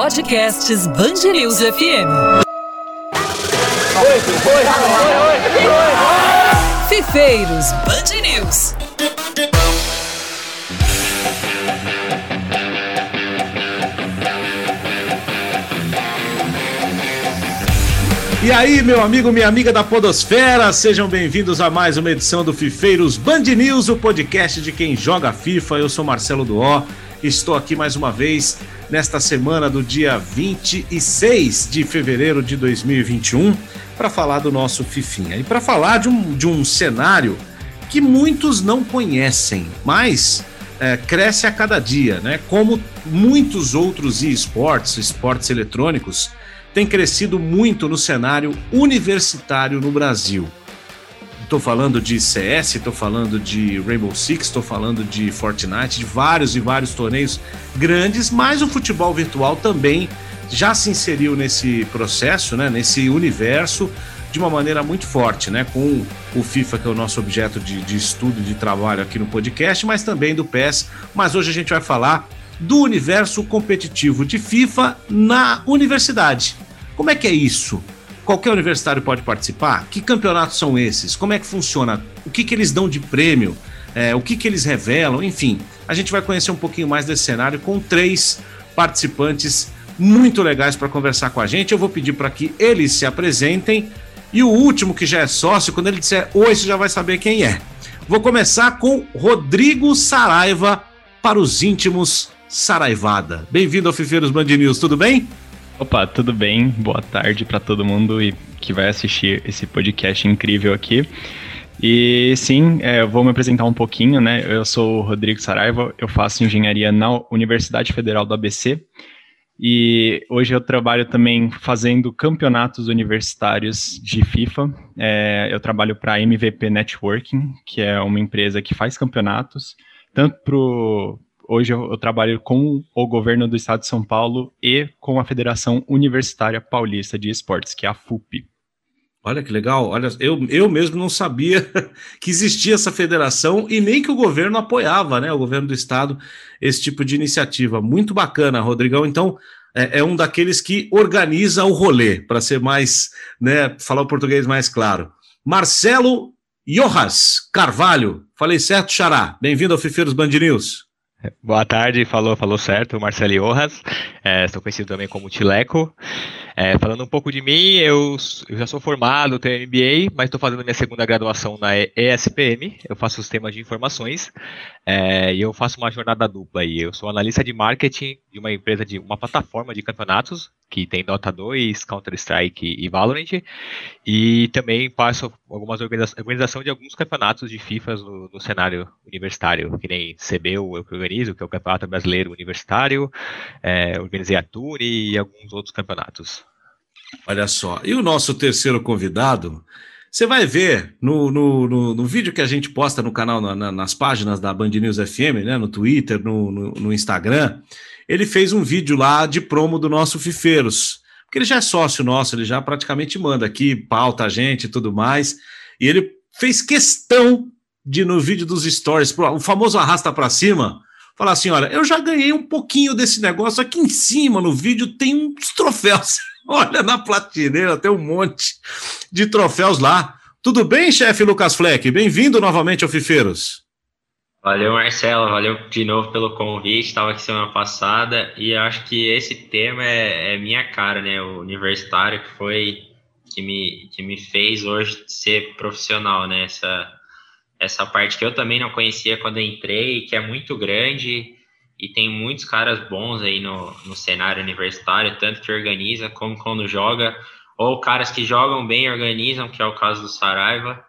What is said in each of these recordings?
Podcasts News FM. Oi, oi, oi, Fifeiros Band News. E aí, meu amigo, minha amiga da Podosfera, sejam bem-vindos a mais uma edição do Fifeiros Band News, o podcast de quem joga FIFA. Eu sou Marcelo Duó, estou aqui mais uma vez nesta semana do dia 26 de fevereiro de 2021 para falar do nosso Fifinha e para falar de um, de um cenário que muitos não conhecem, mas é, cresce a cada dia, né? Como muitos outros esportes, esportes eletrônicos tem crescido muito no cenário universitário no Brasil. Estou falando de CS, estou falando de Rainbow Six, estou falando de Fortnite, de vários e vários torneios grandes, mas o futebol virtual também já se inseriu nesse processo, né, nesse universo, de uma maneira muito forte, né, com o FIFA, que é o nosso objeto de, de estudo e de trabalho aqui no podcast, mas também do PES. Mas hoje a gente vai falar do universo competitivo de FIFA na universidade. Como é que é isso? Qualquer universitário pode participar? Que campeonatos são esses? Como é que funciona? O que, que eles dão de prêmio? É, o que, que eles revelam? Enfim, a gente vai conhecer um pouquinho mais desse cenário com três participantes muito legais para conversar com a gente. Eu vou pedir para que eles se apresentem e o último que já é sócio, quando ele disser oi, você já vai saber quem é. Vou começar com Rodrigo Saraiva para os íntimos Saraivada. Bem-vindo ao Fifeiros Band News, tudo bem? Opa, tudo bem? Boa tarde para todo mundo e que vai assistir esse podcast incrível aqui. E sim, é, eu vou me apresentar um pouquinho, né? Eu sou o Rodrigo Saraiva, eu faço engenharia na Universidade Federal do ABC e hoje eu trabalho também fazendo campeonatos universitários de FIFA. É, eu trabalho para a MVP Networking, que é uma empresa que faz campeonatos, tanto Hoje eu, trabalho com o governo do estado de São Paulo e com a Federação Universitária Paulista de Esportes, que é a FUP. Olha que legal. Olha, eu, eu mesmo não sabia que existia essa federação e nem que o governo apoiava, né? O governo do estado, esse tipo de iniciativa. Muito bacana, Rodrigão. Então, é, é um daqueles que organiza o rolê, para ser mais, né? Falar o português mais claro. Marcelo Jojas Carvalho. Falei certo, Xará? Bem-vindo ao Fifeiros Band News. Boa tarde, falou, falou certo, Marcelo Jojas, é, estou conhecido também como Tileco. É, falando um pouco de mim, eu, eu já sou formado, tenho MBA, mas estou fazendo minha segunda graduação na ESPM, eu faço sistemas de informações é, e eu faço uma jornada dupla aí. Eu sou analista de marketing de uma empresa de uma plataforma de campeonatos que tem Dota 2, Counter-Strike e Valorant, e também faço algumas organiza organização de alguns campeonatos de FIFA no, no, cenário universitário, que nem CBU eu que organizo, que é o Campeonato Brasileiro Universitário, é, organizei a Tour e alguns outros campeonatos. Olha só. E o nosso terceiro convidado, você vai ver no, no, no, no vídeo que a gente posta no canal, na, nas páginas da Band News FM, né, no Twitter, no, no, no Instagram, ele fez um vídeo lá de promo do nosso Fifeiros. Porque ele já é sócio nosso, ele já praticamente manda aqui, pauta a gente e tudo mais. E ele fez questão de, no vídeo dos stories, o famoso arrasta para cima, falar assim: olha, eu já ganhei um pouquinho desse negócio. Aqui em cima no vídeo tem uns troféus. Olha, na platineira tem um monte de troféus lá. Tudo bem, chefe Lucas Fleck? Bem-vindo novamente ao Fifeiros. Valeu, Marcelo. Valeu de novo pelo convite. Estava aqui semana passada e acho que esse tema é, é, minha cara, né? O universitário que foi que me, que me fez hoje ser profissional, né? Essa, essa parte que eu também não conhecia quando entrei, que é muito grande e tem muitos caras bons aí no, no cenário universitário, tanto que organiza como quando joga, ou caras que jogam bem organizam, que é o caso do Saraiva.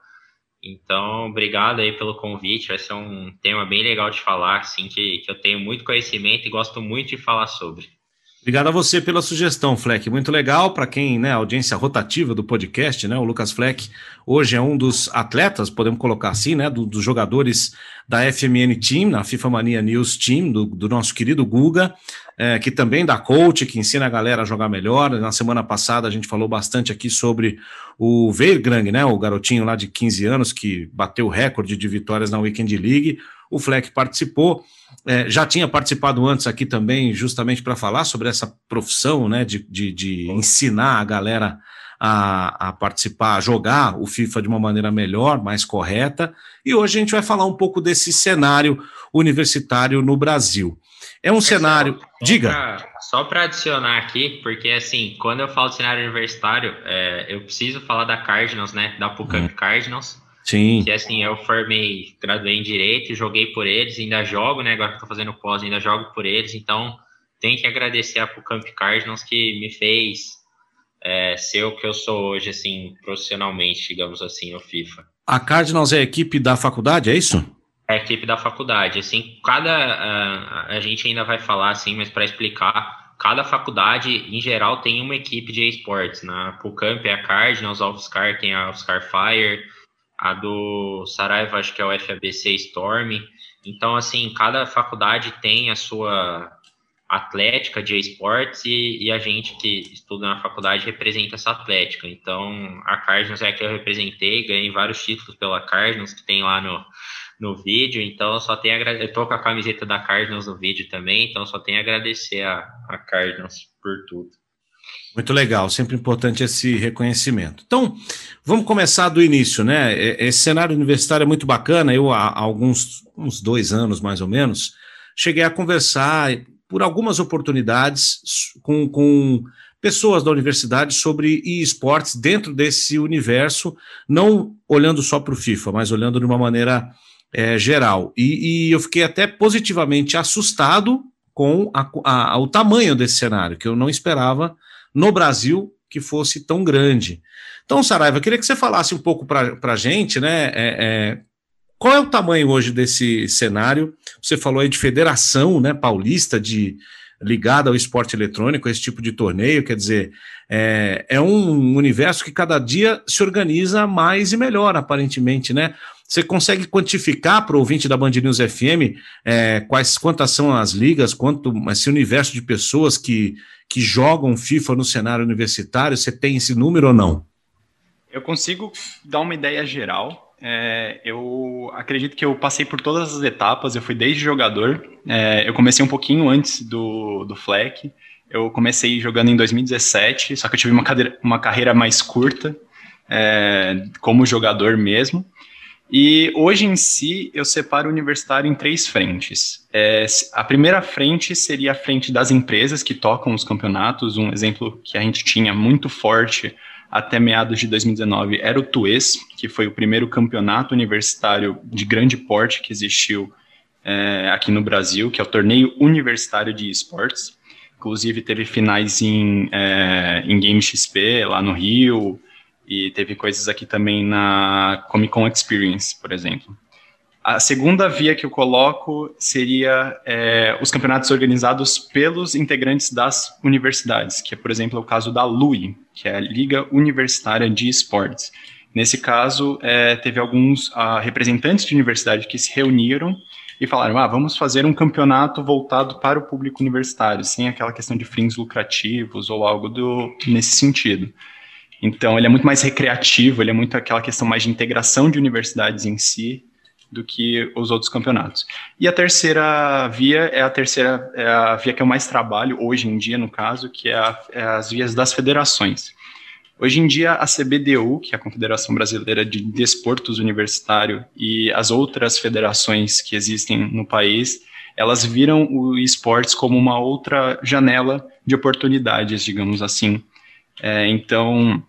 Então, obrigado aí pelo convite, vai ser um tema bem legal de falar, assim, que, que eu tenho muito conhecimento e gosto muito de falar sobre. Obrigado a você pela sugestão, Fleck. Muito legal para quem, né, audiência rotativa do podcast, né? O Lucas Fleck hoje é um dos atletas, podemos colocar assim, né, do, dos jogadores da FMN Team, na FIFA Mania News Team, do, do nosso querido Guga. é, que também dá coach, que ensina a galera a jogar melhor. Na semana passada a gente falou bastante aqui sobre o Veergrang, né, o garotinho lá de 15 anos que bateu o recorde de vitórias na Weekend League. O Fleck participou, é, já tinha participado antes aqui também, justamente para falar sobre essa profissão, né, de, de, de ensinar a galera a, a, participar, a jogar o FIFA de uma maneira melhor, mais correta. E hoje a gente vai falar um pouco desse cenário universitário no Brasil. É um cenário. Só, Diga. Pra, só para adicionar aqui, porque assim, quando eu falo de cenário universitário, é, eu preciso falar da Cardinals, né? Da Pucamp hum. Cardinals. Sim. Que assim, eu formei, graduei em Direito, joguei por eles, ainda jogo, né? Agora que eu tô fazendo pós, ainda jogo por eles. Então, tem que agradecer a Pucamp Cardinals que me fez é, ser o que eu sou hoje, assim, profissionalmente, digamos assim, no FIFA. A Cardinals é a equipe da faculdade, é isso? É a equipe da faculdade. Assim, cada. Uh, a gente ainda vai falar, assim, mas para explicar, cada faculdade, em geral, tem uma equipe de esportes. Na Pucamp é a Cardinals, a UFSCar tem a UFSCar Fire, a do Saraiva acho que é o FABC Storm. Então, assim, cada faculdade tem a sua atlética de esportes e, e, a gente que estuda na faculdade representa essa atlética. Então, a Cardinals é a que eu representei, ganhei vários títulos pela Cardinals, que tem lá no, no vídeo, então só tenho a Eu tô com a camiseta da Cardinals no vídeo também, então só tenho a agradecer a, a Cardinals por tudo. Muito legal, sempre importante esse reconhecimento. Então, vamos começar do início, né? Esse cenário universitário é muito bacana. Eu, há alguns uns dois anos mais ou menos, cheguei a conversar por algumas oportunidades com, com pessoas da universidade sobre esportes dentro desse universo, não olhando só para o FIFA, mas olhando de uma maneira é, geral. E, e, eu fiquei até positivamente assustado com a, a, o tamanho desse cenário, que eu não esperava no Brasil que fosse tão grande. Então, Saraiva, eu queria que você falasse um pouco para a gente, né? É, é, qual é o tamanho hoje desse cenário? Você falou aí de federação né, paulista de ligada ao esporte eletrônico, esse tipo de torneio, quer dizer, é, é um universo que cada dia se organiza mais e melhor, aparentemente, né? Você consegue quantificar para o ouvinte da Band News FM é, quais, quantas são as ligas, quanto esse universo de pessoas que, que jogam FIFA no cenário universitário? Você tem esse número ou não? Eu consigo dar uma ideia geral, é, eu acredito que eu passei por todas as etapas, eu fui desde jogador, é, eu comecei um pouquinho antes do, do Fleck, eu comecei jogando em 2017, só que eu tive uma, cadeira, uma carreira mais curta, é, como jogador mesmo, e hoje em si eu separo o universitário em três frentes. É, a primeira frente seria a frente das empresas que tocam os campeonatos, um exemplo que a gente tinha muito forte até meados de 2019 era o TUES, que foi o primeiro campeonato universitário de grande porte que existiu é, aqui no Brasil, que é o Torneio Universitário de Esportes. Inclusive teve finais em, é, em Game XP, lá no Rio, e teve coisas aqui também na Comic Con Experience, por exemplo. A segunda via que eu coloco seria é, os campeonatos organizados pelos integrantes das universidades, que é, por exemplo, o caso da LUI, que é a Liga Universitária de Esportes. Nesse caso, é, teve alguns uh, representantes de universidade que se reuniram e falaram: ah, vamos fazer um campeonato voltado para o público universitário, sem aquela questão de fins lucrativos ou algo do, nesse sentido. Então, ele é muito mais recreativo, ele é muito aquela questão mais de integração de universidades em si, do que os outros campeonatos. E a terceira via é a terceira é a via que eu mais trabalho hoje em dia, no caso, que é, a, é as vias das federações. Hoje em dia, a CBDU, que é a Confederação Brasileira de Desportos Universitário, e as outras federações que existem no país, elas viram o esportes como uma outra janela de oportunidades, digamos assim. É, então,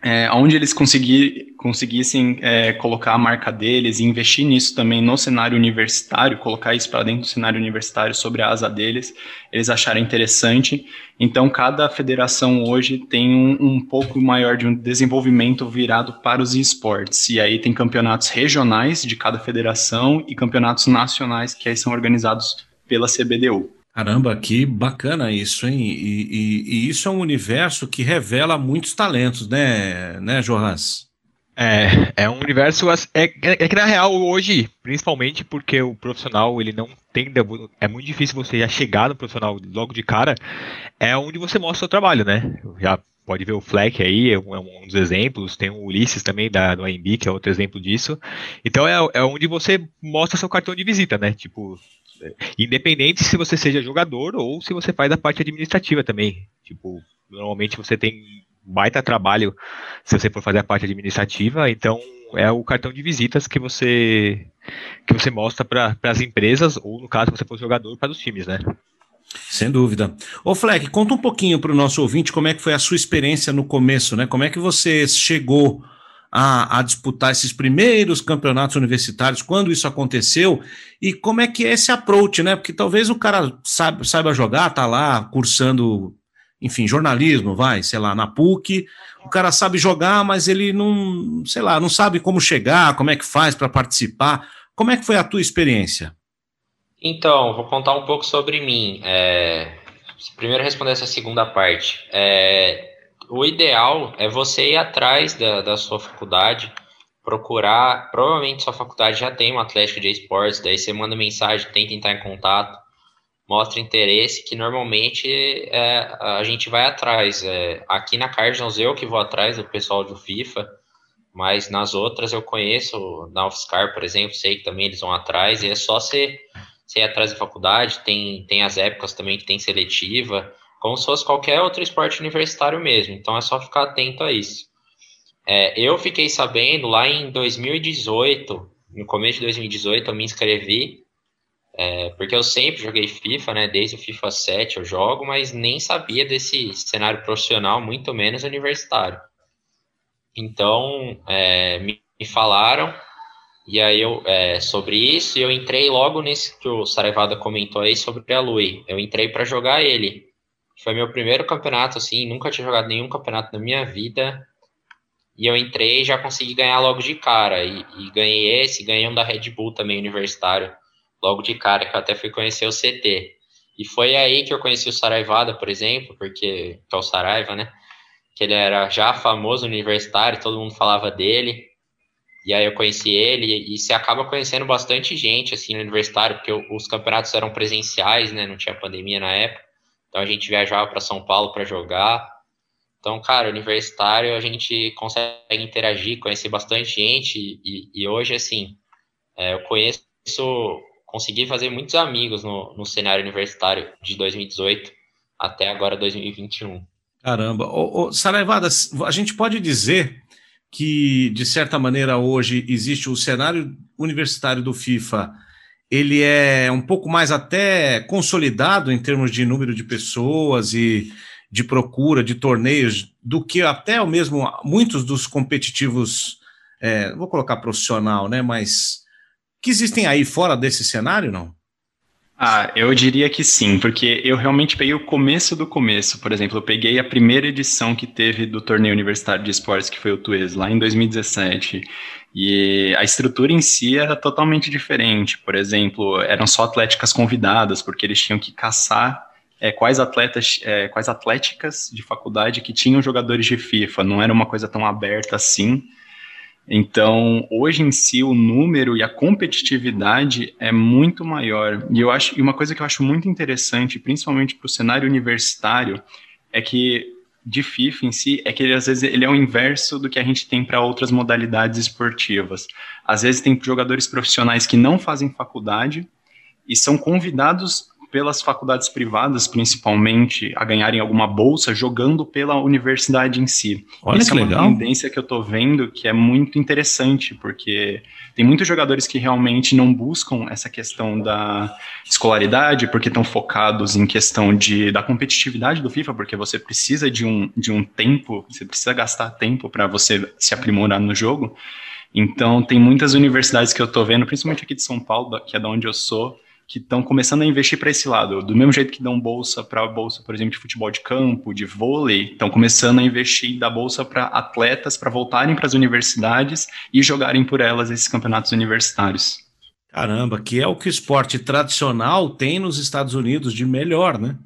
é, onde eles conseguir, conseguissem é, colocar a marca deles e investir nisso também no cenário universitário, colocar isso para dentro do cenário universitário sobre a asa deles, eles acharam interessante. Então, cada federação hoje tem um, um pouco maior de um desenvolvimento virado para os esportes. E aí tem campeonatos regionais de cada federação e campeonatos nacionais que aí são organizados pela CBDU. Caramba, que bacana isso, hein? E, e, e, isso é um universo que revela muitos talentos, né, né, Jonas? É, é um universo. É, é, é, que na real, hoje, principalmente porque o profissional ele não tem. É muito difícil você já chegar no profissional logo de cara. É onde você mostra o seu trabalho, né? Já pode ver o Fleck aí, é um, é um dos exemplos. Tem o Ulisses também da, do AMB, que é outro exemplo disso. Então é, é onde você mostra seu cartão de visita, né? Tipo, independente se você seja jogador ou se você faz a parte administrativa também. Tipo, normalmente você tem baita trabalho se você for fazer a parte administrativa, então é o cartão de visitas que você que você mostra para as empresas ou no caso você for jogador para os times, né? Sem dúvida. Ô Fleck, conta um pouquinho para o nosso ouvinte como é que foi a sua experiência no começo, né? Como é que você chegou a, a, disputar esses primeiros campeonatos universitários, quando isso aconteceu, e como é que é esse approach, né? Porque talvez o cara saiba, saiba jogar, tá lá cursando enfim, jornalismo, vai, sei lá, na PUC, o cara sabe jogar, mas ele não, sei lá, não sabe como chegar, como é que faz para participar. Como é que foi a tua experiência? Então, vou contar um pouco sobre mim. É, primeiro responder essa segunda parte. É, o ideal é você ir atrás da, da sua faculdade, procurar. Provavelmente sua faculdade já tem um Atlético de Esportes, daí você manda mensagem, tenta entrar em contato mostra interesse, que normalmente é, a gente vai atrás. É, aqui na Cardinals eu que vou atrás do pessoal do FIFA, mas nas outras eu conheço, na UFSCar, por exemplo, sei que também eles vão atrás, e é só você, você ir atrás da faculdade, tem, tem as épocas também que tem seletiva, como se fosse qualquer outro esporte universitário mesmo, então é só ficar atento a isso. É, eu fiquei sabendo lá em 2018, no começo de 2018, eu me inscrevi é, porque eu sempre joguei FIFA, né? Desde o FIFA 7 eu jogo, mas nem sabia desse cenário profissional, muito menos universitário. Então, é, me, me, falaram, e aí eu, é, sobre isso, eu entrei logo nesse que o Sarevada comentou aí sobre a Lui. Eu entrei para jogar ele. Foi meu primeiro campeonato, assim, nunca tinha jogado nenhum campeonato na minha vida. E eu entrei e já consegui ganhar logo de cara. E, e ganhei esse, ganhei um da Red Bull também, universitário logo de cara, que eu até fui conhecer o CT. E foi aí que eu conheci o Saraivada, por exemplo, porque que é o Saraiva, né? Que ele era já famoso universitário, todo mundo falava dele. E aí eu conheci ele e, você acaba conhecendo bastante gente assim no universitário, porque os campeonatos eram presenciais, né? Não tinha pandemia na época. Então a gente viajava para São Paulo para jogar. Então, cara, universitário a gente consegue interagir, conhecer bastante gente e, e hoje assim, é, eu conheço consegui fazer muitos amigos no, no cenário universitário de 2018 até agora 2021. Caramba. Ô, ô, Saraivada, a gente pode dizer que, de certa maneira, hoje existe o cenário universitário do FIFA, ele é um pouco mais até consolidado em termos de número de pessoas e de procura de torneios do que até o mesmo muitos dos competitivos, é, vou colocar profissional, né, mas que existem aí fora desse cenário, não? Ah, eu diria que sim, porque eu realmente peguei o começo do começo. Por exemplo, eu peguei a primeira edição que teve do torneio universitário de esportes, que foi o Tues, lá em 2017. E a estrutura em si era totalmente diferente. Por exemplo, eram só atléticas convidadas, porque eles tinham que caçar é, quais atletas, é, quais atléticas de faculdade que tinham jogadores de FIFA. Não era uma coisa tão aberta assim. Então, hoje em si, o número e a competitividade é muito maior. E eu acho, e uma coisa que eu acho muito interessante, principalmente para o cenário universitário, é que de FIFA em si é que ele, às vezes ele é o inverso do que a gente tem para outras modalidades esportivas. Às vezes tem jogadores profissionais que não fazem faculdade e são convidados pelas faculdades privadas, principalmente, a ganharem alguma bolsa jogando pela universidade em si. Olha Isso que é uma legal. tendência que eu estou vendo que é muito interessante, porque tem muitos jogadores que realmente não buscam essa questão da escolaridade, porque estão focados em questão de, da competitividade do FIFA, porque você precisa de um, de um tempo, você precisa gastar tempo para você se aprimorar no jogo. Então, tem muitas universidades que eu estou vendo, principalmente aqui de São Paulo, que é da onde eu sou, que estão começando a investir para esse lado. Do mesmo jeito que dão bolsa para bolsa, por exemplo, de futebol de campo, de vôlei, estão começando a investir e dar bolsa para atletas para voltarem para as universidades e jogarem por elas esses campeonatos universitários. Caramba, que é o que o esporte tradicional tem nos Estados Unidos de melhor, né?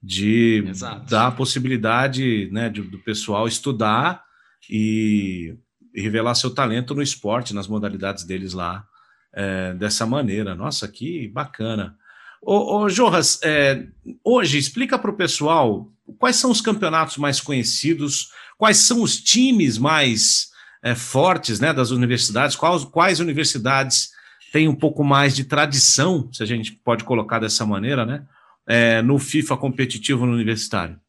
De Exato. dar a possibilidade né, de, do pessoal estudar e e revelar seu talento no esporte, nas modalidades deles lá, é, dessa maneira. Nossa, que bacana. Ô, ô Joras, é, hoje explica para o pessoal quais são os campeonatos mais conhecidos, quais são os times mais é, fortes né, das universidades, quais, quais universidades têm um pouco mais de tradição, se a gente pode colocar dessa maneira, né, é, no FIFA competitivo no universitário.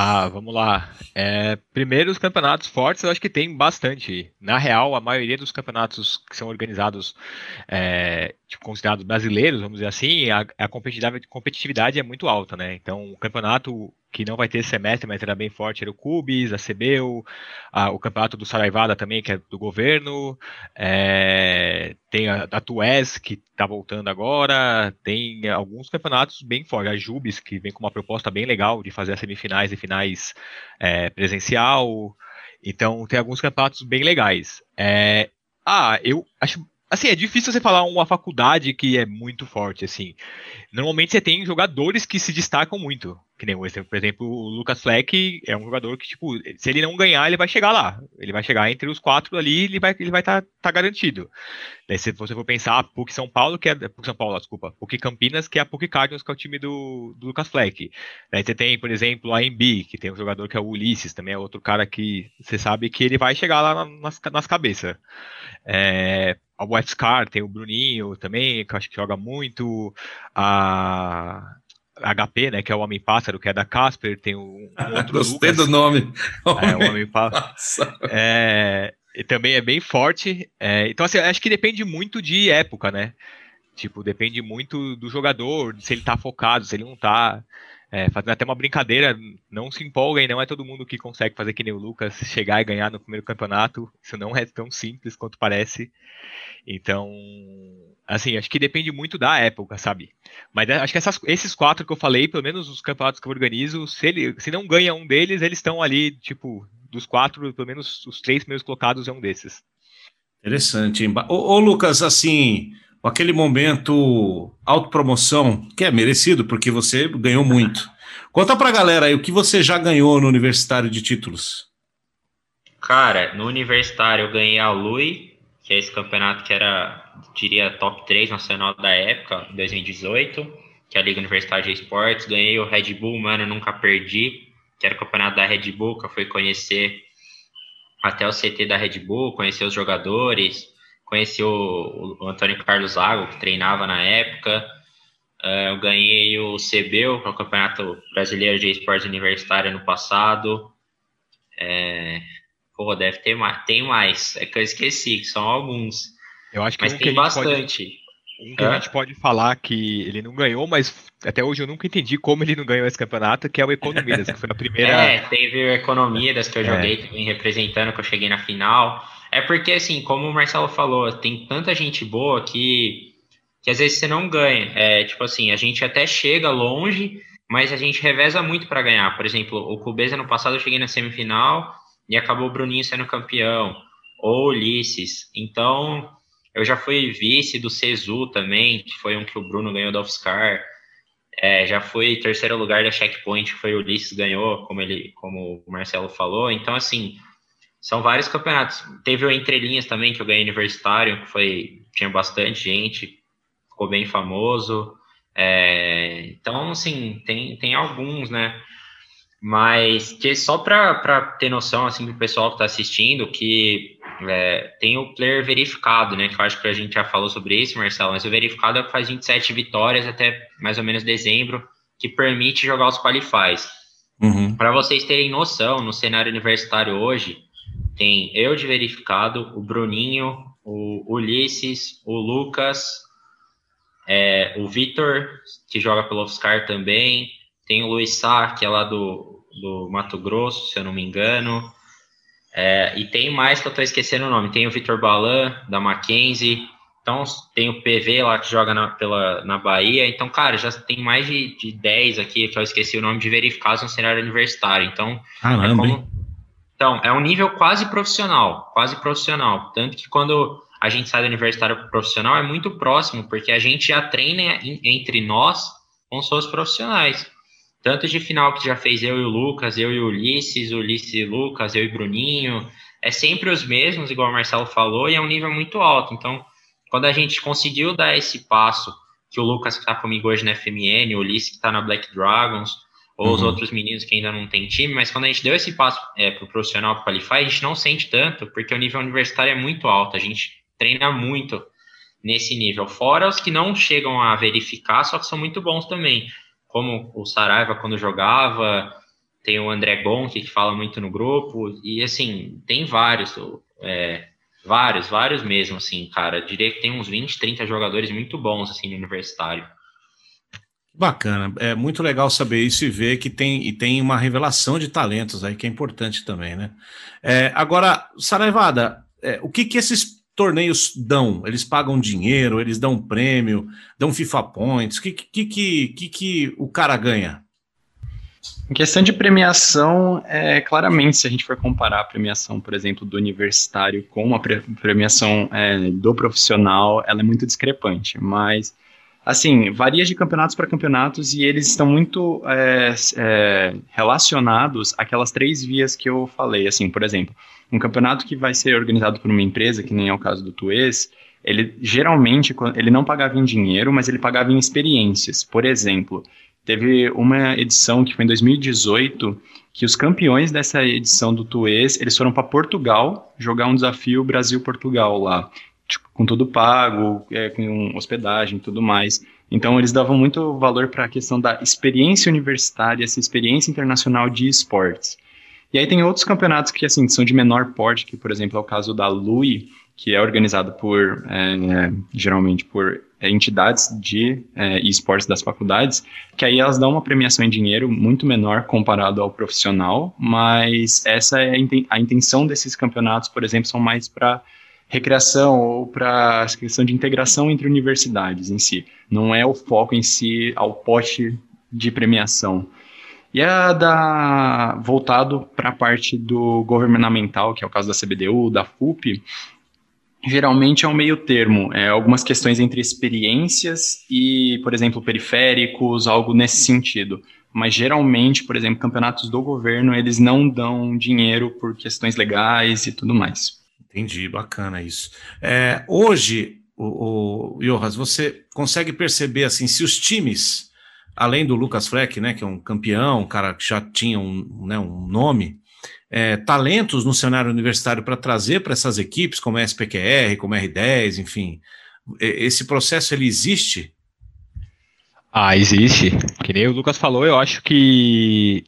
Ah, vamos lá. É, primeiro, os campeonatos fortes, eu acho que tem bastante. Na real, a maioria dos campeonatos que são organizados, é, tipo, considerados brasileiros, vamos dizer assim, a, a competitividade, competitividade é muito alta, né? Então, o campeonato que não vai ter semestre, mas era bem forte, era o Cubis, a CBU, a, o campeonato do Saraivada também, que é do governo, é, tem a, a que está voltando agora, tem alguns campeonatos bem fortes, a Jubis, que vem com uma proposta bem legal de fazer semifinais e finais é, presencial, então tem alguns campeonatos bem legais. É, ah, eu acho Assim, é difícil você falar uma faculdade que é muito forte, assim. Normalmente você tem jogadores que se destacam muito. Que nem, por exemplo, o Lucas Fleck é um jogador que, tipo, se ele não ganhar, ele vai chegar lá. Ele vai chegar entre os quatro ali ele vai ele vai estar tá, tá garantido. Daí, se você for pensar, a PUC São Paulo, que é. PUC São Paulo, desculpa. PUC Campinas, que é a PUC Cardinals, que é o time do, do Lucas Fleck. Daí você tem, por exemplo, a MB, que tem um jogador que é o Ulisses, também é outro cara que você sabe que ele vai chegar lá nas, nas cabeças. É, a UFSCar tem o Bruninho também, que eu acho que joga muito. A HP, né, que é o Homem-Pássaro, que é da Casper, tem um, um outro Gostei Lucas, do nome. É, o Homem-Pássaro. É, e também é bem forte. É, então, assim, acho que depende muito de época, né? Tipo, depende muito do jogador, se ele tá focado, se ele não tá. É, fazendo até uma brincadeira, não se empolguem, não é todo mundo que consegue fazer que nem o Lucas, chegar e ganhar no primeiro campeonato. Isso não é tão simples quanto parece. Então, assim, acho que depende muito da época, sabe? Mas acho que essas, esses quatro que eu falei, pelo menos os campeonatos que eu organizo, se, ele, se não ganha um deles, eles estão ali, tipo, dos quatro, pelo menos os três primeiros colocados é um desses. Interessante. Ô, ô Lucas, assim, aquele momento autopromoção, que é merecido, porque você ganhou muito. Conta pra galera aí o que você já ganhou no universitário de títulos. Cara, no universitário eu ganhei a Lui, que é esse campeonato que era, diria, top 3 nacional da época, 2018, que é a Liga Universitária de Esportes. Ganhei o Red Bull, mano, nunca perdi, que era o campeonato da Red Bull, que eu fui conhecer até o CT da Red Bull, conhecer os jogadores, conheci o, o Antônio Carlos Lago, que treinava na época. Uh, eu ganhei o que é o Campeonato Brasileiro de Esportes Universitário no passado. É, Pô, deve ter mais. Tem mais. É que eu esqueci, que são alguns. Eu acho que mas um tem que bastante. Pode, um que a gente pode falar que ele não ganhou, mas até hoje eu nunca entendi como ele não ganhou esse campeonato, que é o Economidas, que foi a primeira. É, teve o Economidas que eu é. joguei também representando, que eu cheguei na final. É porque, assim, como o Marcelo falou, tem tanta gente boa que, que às vezes você não ganha. É, tipo assim, a gente até chega longe, mas a gente reveza muito para ganhar. Por exemplo, o Cubeza no passado eu cheguei na semifinal, e acabou o Bruninho sendo campeão, ou Ulisses. Então, eu já fui vice do Cezu também, que foi um que o Bruno ganhou da Offscar. É, já fui terceiro lugar da Checkpoint, que foi o Ulisses ganhou, como ele, como o Marcelo falou. Então, assim, são vários campeonatos. Teve o Entre Linhas também, que eu ganhei universitário, que foi tinha bastante gente, ficou bem famoso. É, então, assim, tem, tem alguns, né? Mas que só para ter noção, assim, do pessoal que está assistindo, que é, tem o player verificado, né? Que eu acho que a gente já falou sobre isso, Marcelo, mas o verificado é que faz 27 vitórias até mais ou menos dezembro, que permite jogar os qualifies. Uhum. Para vocês terem noção, no cenário universitário hoje, tem eu de verificado, o Bruninho, o Ulisses, o Lucas, é, o Vitor, que joga pelo Oscar também, tem o Luiz Sá, que é lá do, do Mato Grosso, se eu não me engano. É, e tem mais que eu estou esquecendo o nome. Tem o Vitor Balan, da Mackenzie. Então, tem o PV lá que joga na, pela, na Bahia. Então, cara, já tem mais de, de 10 aqui, que eu esqueci o nome de verificados no cenário universitário. Então, Caramba, é como, então, é um nível quase profissional, quase profissional. Tanto que quando a gente sai do universitário para profissional é muito próximo, porque a gente já treina entre nós com os profissionais. Tanto de final que já fez eu e o Lucas, eu e o Ulisses, Ulisses e Lucas, eu e Bruninho. é sempre os mesmos, igual o Marcelo falou, e é um nível muito alto. Então, quando a gente conseguiu dar esse passo, que o Lucas que está comigo hoje na FMN, o Ulisses que está na Black Dragons, ou uhum. os outros meninos que ainda não tem time, mas quando a gente deu esse passo é, para o profissional para qualify, a gente não sente tanto, porque o nível universitário é muito alto, a gente treina muito nesse nível. Fora os que não chegam a verificar, só que são muito bons também, como o Saraiva quando jogava, tem o André Gonk, que fala muito no grupo, e assim, tem vários, é, vários, vários mesmo, assim, cara. Diria que tem uns 20, 30 jogadores muito bons, assim, no universitário. Bacana, é muito legal saber isso e ver que tem, e tem uma revelação de talentos aí que é importante também, né? É, agora, Saraivada, é, o que que esses torneios dão? Eles pagam dinheiro, eles dão prêmio, dão FIFA Points, o que que, que, que, que o cara ganha? Em questão de premiação, é, claramente, se a gente for comparar a premiação, por exemplo, do universitário com a premiação é, do profissional, ela é muito discrepante. Mas, assim, varia de campeonatos para campeonatos e eles estão muito é, é, relacionados àquelas três vias que eu falei. Assim, por exemplo, um campeonato que vai ser organizado por uma empresa, que nem é o caso do Tuês, ele geralmente ele não pagava em dinheiro, mas ele pagava em experiências. Por exemplo, Teve uma edição que foi em 2018 que os campeões dessa edição do Tuês, eles foram para Portugal jogar um desafio Brasil-Portugal lá, tipo, com tudo pago, é, com hospedagem e tudo mais. Então eles davam muito valor para a questão da experiência universitária, essa experiência internacional de esportes. E aí tem outros campeonatos que assim são de menor porte, que por exemplo é o caso da LUI, que é organizado por é, geralmente por entidades de é, esportes das faculdades, que aí elas dão uma premiação em dinheiro muito menor comparado ao profissional, mas essa é a intenção desses campeonatos, por exemplo, são mais para recreação ou para a questão de integração entre universidades em si. Não é o foco em si ao pote de premiação. E a da voltado para a parte do governamental, que é o caso da CBDU, da FUP, geralmente é um meio termo, é algumas questões entre experiências e, por exemplo, periféricos, algo nesse sentido. Mas geralmente, por exemplo, campeonatos do governo, eles não dão dinheiro por questões legais e tudo mais. Entendi, bacana isso. É, hoje, o, o você consegue perceber assim se os times, além do Lucas Fleck, né, que é um campeão, um cara que já tinha um, né, um nome, é, talentos no cenário universitário para trazer para essas equipes, como a SPQR, como a R10, enfim. Esse processo ele existe? Ah, existe. Que nem o Lucas falou, eu acho que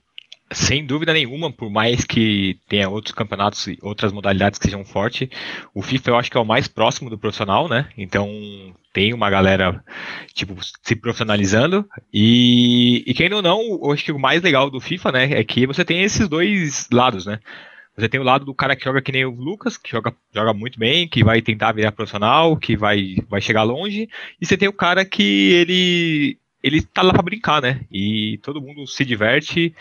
sem dúvida nenhuma, por mais que tenha outros campeonatos e outras modalidades que sejam fortes, o FIFA eu acho que é o mais próximo do profissional, né? Então tem uma galera tipo se profissionalizando e, e quem ou não, eu acho que o mais legal do FIFA, né, é que você tem esses dois lados, né? Você tem o lado do cara que joga que nem o Lucas, que joga, joga muito bem, que vai tentar virar profissional, que vai, vai chegar longe, e você tem o cara que ele ele tá lá para brincar, né? E todo mundo se diverte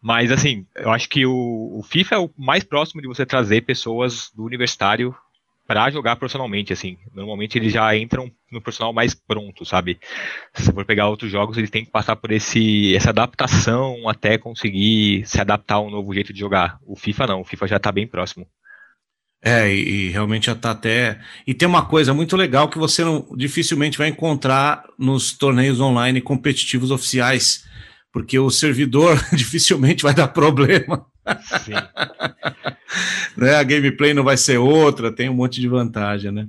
mas, assim, eu acho que o, o, FIFA é o mais próximo de você trazer pessoas do universitário para jogar profissionalmente, assim. Normalmente eles já entram no profissional mais pronto, sabe? Se for pegar outros jogos, eles têm que passar por esse, essa adaptação até conseguir se adaptar a um novo jeito de jogar. O FIFA não, o FIFA já está bem próximo. É, e, e, realmente já está até. E tem uma coisa muito legal que você não, dificilmente vai encontrar nos torneios online competitivos oficiais porque o servidor dificilmente vai dar problema. Sim. né? A gameplay não vai ser outra, tem um monte de vantagem, né?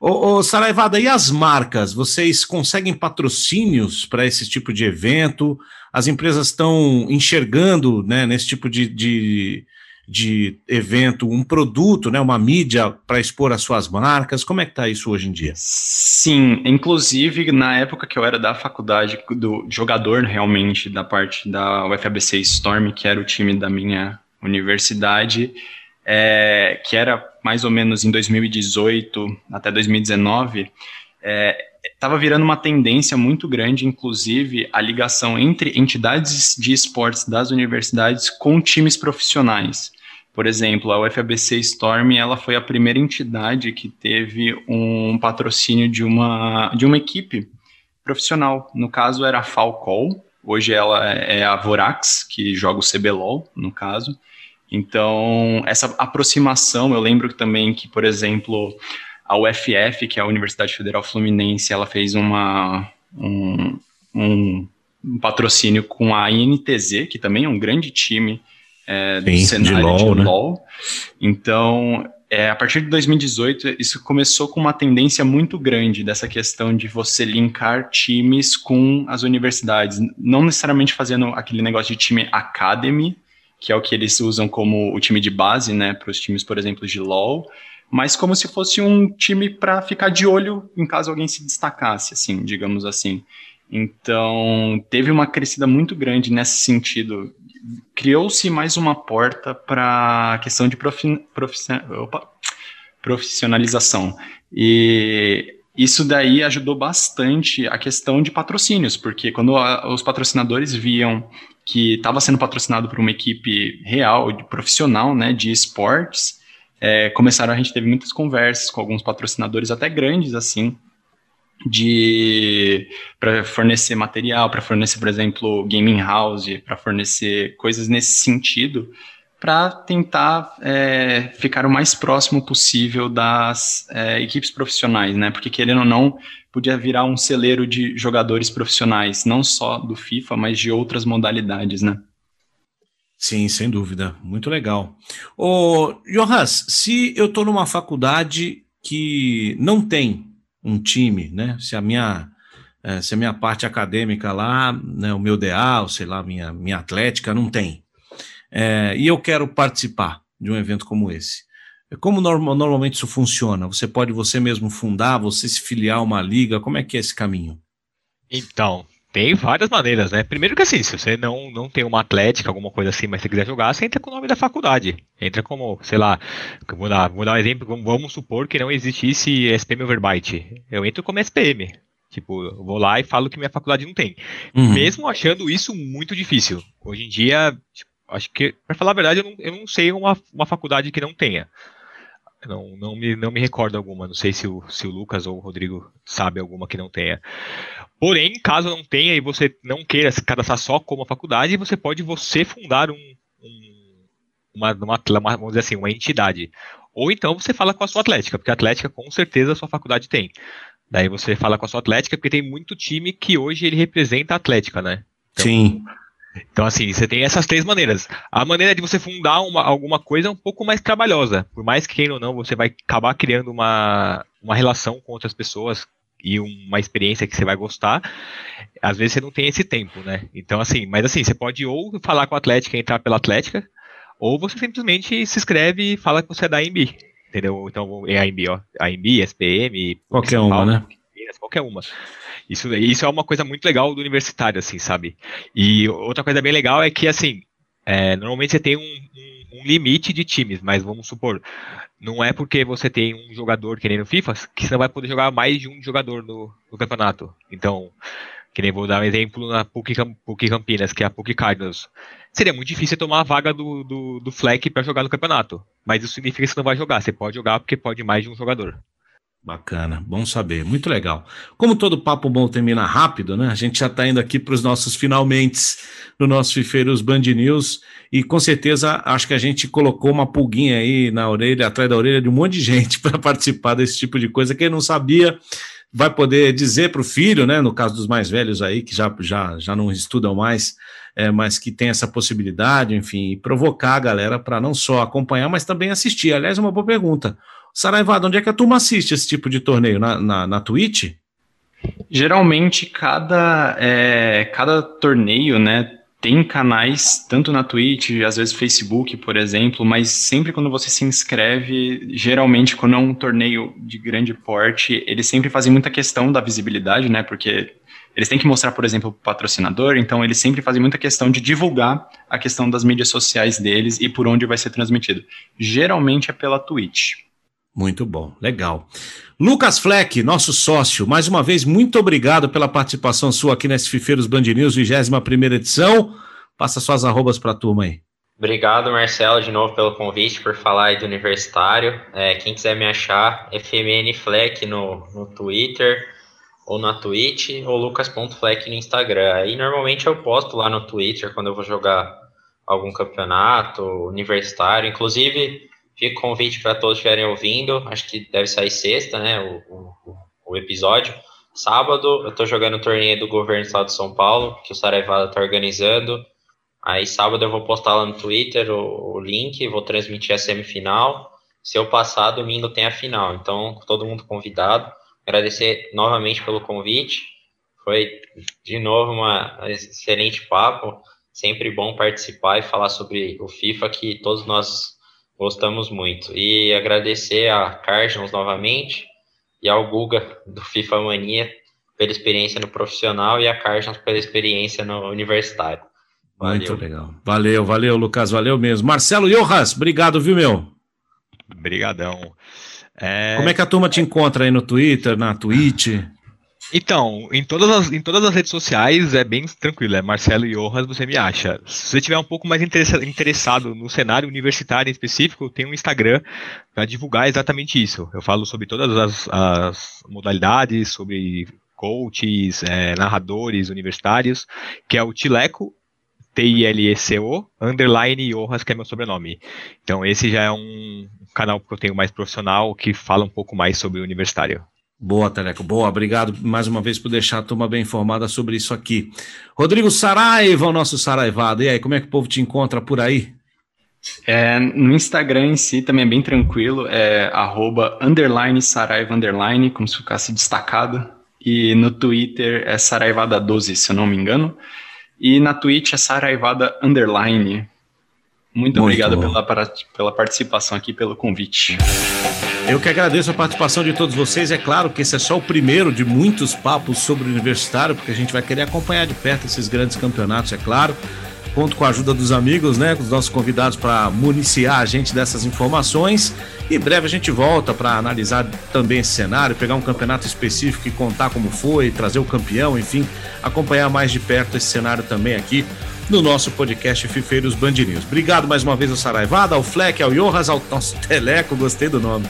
Ô, ô Saraivada, e as marcas? Vocês conseguem patrocínios para esse tipo de evento? As empresas estão enxergando né, nesse tipo de, de de evento, um produto, né, uma mídia para expor as suas marcas? Como é que está isso hoje em dia? Sim, inclusive na época que eu era da faculdade, do jogador realmente da parte da UFABC Storm, que era o time da minha universidade, é, que era mais ou menos em 2018 até 2019, estava é, virando uma tendência muito grande, inclusive, a ligação entre entidades de esportes das universidades com times profissionais. Por exemplo, a UFABC Storm, ela foi a primeira entidade que teve um patrocínio de uma, de uma equipe profissional. No caso, era a Falcol, hoje ela é a Vorax, que joga o CBLOL, no caso. Então, essa aproximação, eu lembro também que, por exemplo, a UFF, que é a Universidade Federal Fluminense, ela fez uma, um, um, um patrocínio com a INTZ, que também é um grande time é, do Sim, cenário de LOL. De né? LOL. Então, é, a partir de 2018, isso começou com uma tendência muito grande dessa questão de você linkar times com as universidades, não necessariamente fazendo aquele negócio de time academy, que é o que eles usam como o time de base, né, para os times, por exemplo, de LoL, mas como se fosse um time para ficar de olho em caso alguém se destacasse, assim, digamos assim. Então, teve uma crescida muito grande nesse sentido criou-se mais uma porta para a questão de profi opa, profissionalização. E isso daí ajudou bastante a questão de patrocínios, porque quando a, os patrocinadores viam que estava sendo patrocinado por uma equipe real, de profissional, né, de esportes, é, começaram, a gente teve muitas conversas com alguns patrocinadores até grandes, assim, de para fornecer material, para fornecer, por exemplo, gaming house, para fornecer coisas nesse sentido, para tentar é, ficar o mais próximo possível das é, equipes profissionais, né? Porque querendo ou não, podia virar um celeiro de jogadores profissionais, não só do FIFA, mas de outras modalidades, né? Sim, sem dúvida. Muito legal. Ô, Jonas, se eu estou numa faculdade que não tem um time, né? Se a minha é, se a minha parte acadêmica lá, né, o meu DA, sei lá, minha, minha atlética, não tem. É, e eu quero participar de um evento como esse. Como norma, normalmente isso funciona? Você pode você mesmo fundar, você se filiar a uma liga? Como é que é esse caminho? Então, tem várias maneiras, né? Primeiro que assim, se você não, não tem uma atlética, alguma coisa assim, mas você quiser jogar, você entra com o nome da faculdade. Entra como, sei lá, vou dar, vou dar um exemplo, vamos supor que não existisse SPM Overbyte. Eu entro como SPM. Tipo, eu vou lá e falo que minha faculdade não tem. Uhum. Mesmo achando isso muito difícil. Hoje em dia, tipo, acho que, para falar a verdade, eu não, eu não sei uma, uma faculdade que não tenha. Não, não, me, não me recordo alguma. Não sei se o, se o Lucas ou o Rodrigo sabe alguma que não tenha. Porém, caso não tenha e você não queira se cadastrar só como faculdade, você pode você fundar um, um uma, uma, uma, vamos dizer assim, uma entidade. Ou então você fala com a sua atlética, porque a atlética com certeza a sua faculdade tem. Daí você fala com a sua atlética, porque tem muito time que hoje ele representa a atlética, né? Então, Sim. Então, assim, você tem essas três maneiras. A maneira de você fundar uma, alguma coisa é um pouco mais trabalhosa. Por mais que queira ou não, você vai acabar criando uma, uma relação com outras pessoas e uma experiência que você vai gostar. Às vezes você não tem esse tempo, né? Então, assim, mas assim, você pode ou falar com a Atlética e entrar pela Atlética, ou você simplesmente se inscreve e fala que você é da AMB. Entendeu? Então, é AMB, ó. AMB, SPM. Qualquer uma, né? Qualquer uma. Isso, isso é uma coisa muito legal do universitário, assim, sabe? E outra coisa bem legal é que, assim, é, normalmente você tem um, um, um, limite de times, mas vamos supor, não é porque você tem um jogador que nem no FIFA que você não vai poder jogar mais de um jogador no, no campeonato. Então, que nem vou dar um exemplo na PUC, PUC Campinas, que é a PUC Cardinals. Seria muito difícil tomar a vaga do, do, do Fleck para jogar no campeonato. Mas isso significa que você não vai jogar. Você pode jogar porque pode mais de um jogador. Bacana, bom saber, muito legal. Como todo papo bom termina rápido, né? A gente já está indo aqui para os nossos finalmente no nosso Fifeiros Band News e com certeza acho que a gente colocou uma pulguinha aí na orelha, atrás da orelha de um monte de gente para participar desse tipo de coisa. Quem não sabia vai poder dizer para o filho, né? No caso dos mais velhos aí que já, já, já não estudam mais, é, mas que tem essa possibilidade, enfim, provocar a galera para não só acompanhar, mas também assistir. Aliás, uma boa pergunta. Saraivado, onde é que a turma assiste esse tipo de torneio? Na, na, na Twitch? Geralmente, cada, é, cada torneio, né, tem canais, tanto na Twitch, às vezes Facebook, por exemplo, mas sempre quando você se inscreve, geralmente quando é um torneio de grande porte, eles sempre fazem muita questão da visibilidade, né, porque eles têm que mostrar, por exemplo, o patrocinador, então eles sempre fazem muita questão de divulgar a questão das mídias sociais deles e por onde vai ser transmitido. Geralmente é pela Twitch. Muito bom, legal. Lucas Fleck, nosso sócio, mais uma vez, muito obrigado pela participação sua aqui nesse Fifeiros Band News, 21 edição. Passa suas arrobas para a turma aí. Obrigado, Marcelo, de novo pelo convite, por falar aí do universitário. É, quem quiser me achar, FMN Fleck no, no Twitter ou na Twitch, ou lucas.fleck no Instagram. Aí normalmente eu posto lá no Twitter quando eu vou jogar algum campeonato universitário. Inclusive, fica o convite para todos que estiverem ouvindo. Acho que deve sair sexta, né? O, o, o episódio. Sábado, eu estou jogando o torneio do governo do estado de São Paulo, que o Saraivada está organizando. Aí, sábado, eu vou postar lá no Twitter o, o link, vou transmitir a semifinal. Se eu passar, domingo tem a final. Então, todo mundo convidado. Agradecer novamente pelo convite. Foi, de novo, uma excelente papo. Sempre bom participar e falar sobre o FIFA, que todos nós gostamos muito. E agradecer a Cardinals novamente e ao Guga do FIFA Mania pela experiência no profissional e a Carson pela experiência no universitário. Valeu. Muito legal. Valeu, valeu, Lucas, valeu mesmo. Marcelo Jojas, obrigado, viu, meu? Obrigadão. É... Como é que a turma te encontra aí no Twitter, na Twitch? Então, em todas, as, em todas as redes sociais é bem tranquilo, é Marcelo Jonas, você me acha. Se você tiver um pouco mais interessado no cenário universitário em específico, tem um Instagram para divulgar exatamente isso. Eu falo sobre todas as, as modalidades, sobre coaches, é, narradores universitários, que é o Tileco, T-I-L-E-C-O, underline Jonas, que é meu sobrenome. Então esse já é um canal que eu tenho mais profissional, que fala um pouco mais sobre o universitário. Boa, Teleco, boa. Obrigado mais uma vez por deixar a turma bem informada sobre isso aqui. Rodrigo Saraiva, o nosso Saraivado. E aí, como é que o povo te encontra por aí? É, no Instagram em si também é bem tranquilo, é arroba underline Saraiva underline, como se ficasse destacado. E no Twitter é Saraivada12, se eu não me engano. E na Twitch é Saraivada underline. Muito, Muito obrigado pela, pela participação aqui, pelo convite. Eu que agradeço a participação de todos vocês. É claro que esse é só o primeiro de muitos papos sobre o universitário, porque a gente vai querer acompanhar de perto esses grandes campeonatos, é claro. Conto com a ajuda dos amigos, né, com os nossos convidados para municiar a gente dessas informações. E breve a gente volta para analisar também esse cenário, pegar um campeonato específico e contar como foi, trazer o campeão, enfim, acompanhar mais de perto esse cenário também aqui no nosso podcast Fifeiros Band News. Obrigado mais uma vez ao Saraivada, ao Fleck, ao Jonas, ao nosso Teleco, gostei do nome.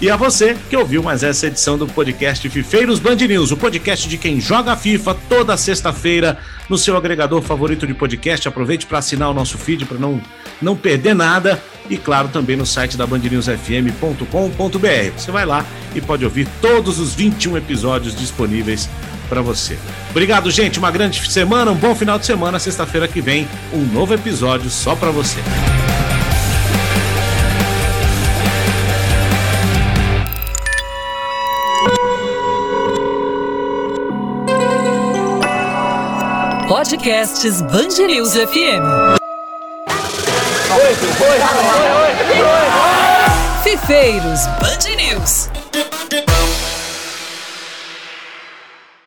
E a você que ouviu mais essa edição do podcast Fifeiros Band News, o podcast de quem joga FIFA toda sexta-feira no seu agregador favorito de podcast. Aproveite para assinar o nosso feed para não, não perder nada. E claro, também no site da bandnewsfm.com.br. Você vai lá e pode ouvir todos os 21 episódios disponíveis para você. Obrigado, gente. Uma grande semana, um bom final de semana. Sexta-feira que vem, um novo episódio só para você. Podcasts Band News FM. Fifeiros Band News.